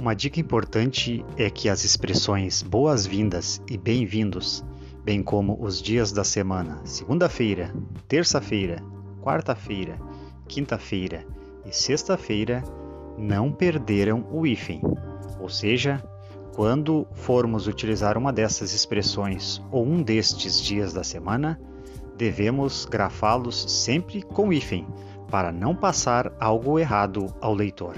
Uma dica importante é que as expressões boas-vindas e bem-vindos, bem como os dias da semana, segunda-feira, terça-feira, quarta-feira, quinta-feira e sexta-feira, não perderam o hífen. Ou seja, quando formos utilizar uma dessas expressões ou um destes dias da semana, devemos grafá-los sempre com hífen, para não passar algo errado ao leitor.